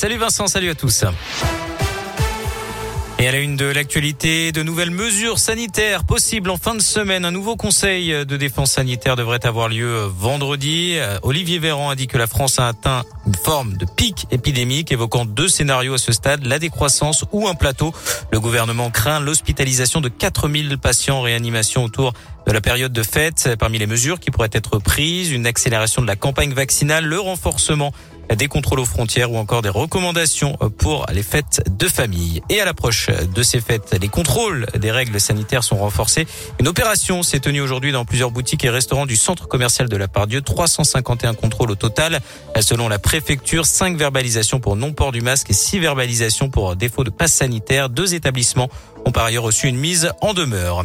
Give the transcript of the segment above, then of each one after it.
Salut Vincent, salut à tous. Et à la une de l'actualité, de nouvelles mesures sanitaires possibles en fin de semaine. Un nouveau conseil de défense sanitaire devrait avoir lieu vendredi. Olivier Véran a dit que la France a atteint une forme de pic épidémique, évoquant deux scénarios à ce stade, la décroissance ou un plateau. Le gouvernement craint l'hospitalisation de 4000 patients en réanimation autour de la période de fête. Parmi les mesures qui pourraient être prises, une accélération de la campagne vaccinale, le renforcement des contrôles aux frontières ou encore des recommandations pour les fêtes de famille. Et à l'approche de ces fêtes, les contrôles des règles sanitaires sont renforcés. Une opération s'est tenue aujourd'hui dans plusieurs boutiques et restaurants du centre commercial de la Pardieu. 351 contrôles au total. Selon la préfecture, 5 verbalisations pour non-port du masque et 6 verbalisations pour défaut de passe sanitaire. Deux établissements ont par ailleurs reçu une mise en demeure.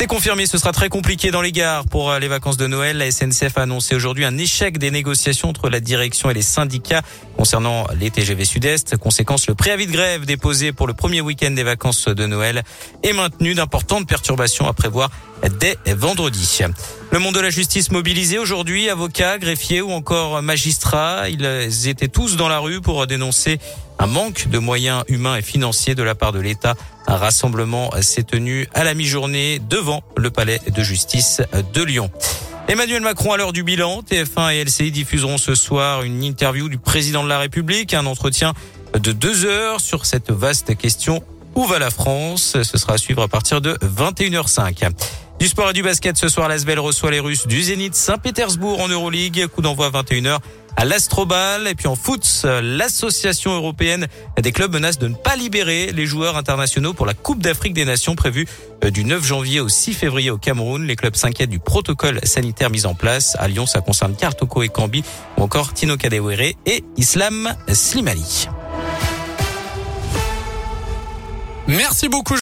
C'est confirmé, ce sera très compliqué dans les gares pour euh, les vacances de Noël. La SNCF a annoncé aujourd'hui un échec des négociations entre la direction et les syndicats concernant les TGV Sud-Est. Conséquence, le préavis de grève déposé pour le premier week-end des vacances de Noël est maintenu d'importantes perturbations à prévoir dès vendredi. Le monde de la justice mobilisé aujourd'hui, avocats, greffiers ou encore magistrats, ils étaient tous dans la rue pour dénoncer un manque de moyens humains et financiers de la part de l'État. Un rassemblement s'est tenu à la mi-journée devant le palais de justice de Lyon. Emmanuel Macron à l'heure du bilan, TF1 et LCI diffuseront ce soir une interview du président de la République, un entretien de deux heures sur cette vaste question où va la France? Ce sera à suivre à partir de 21h05. Du sport et du basket, ce soir, l'Asvel reçoit les Russes du Zénith Saint-Pétersbourg en Euroleague. Coup d'envoi à 21h à l'Astrobal. Et puis en foot, l'association européenne des clubs menace de ne pas libérer les joueurs internationaux pour la Coupe d'Afrique des Nations prévue euh, du 9 janvier au 6 février au Cameroun. Les clubs s'inquiètent du protocole sanitaire mis en place. À Lyon, ça concerne Kartoko et Cambi ou encore Tino Kadewere et Islam Slimali. Merci beaucoup.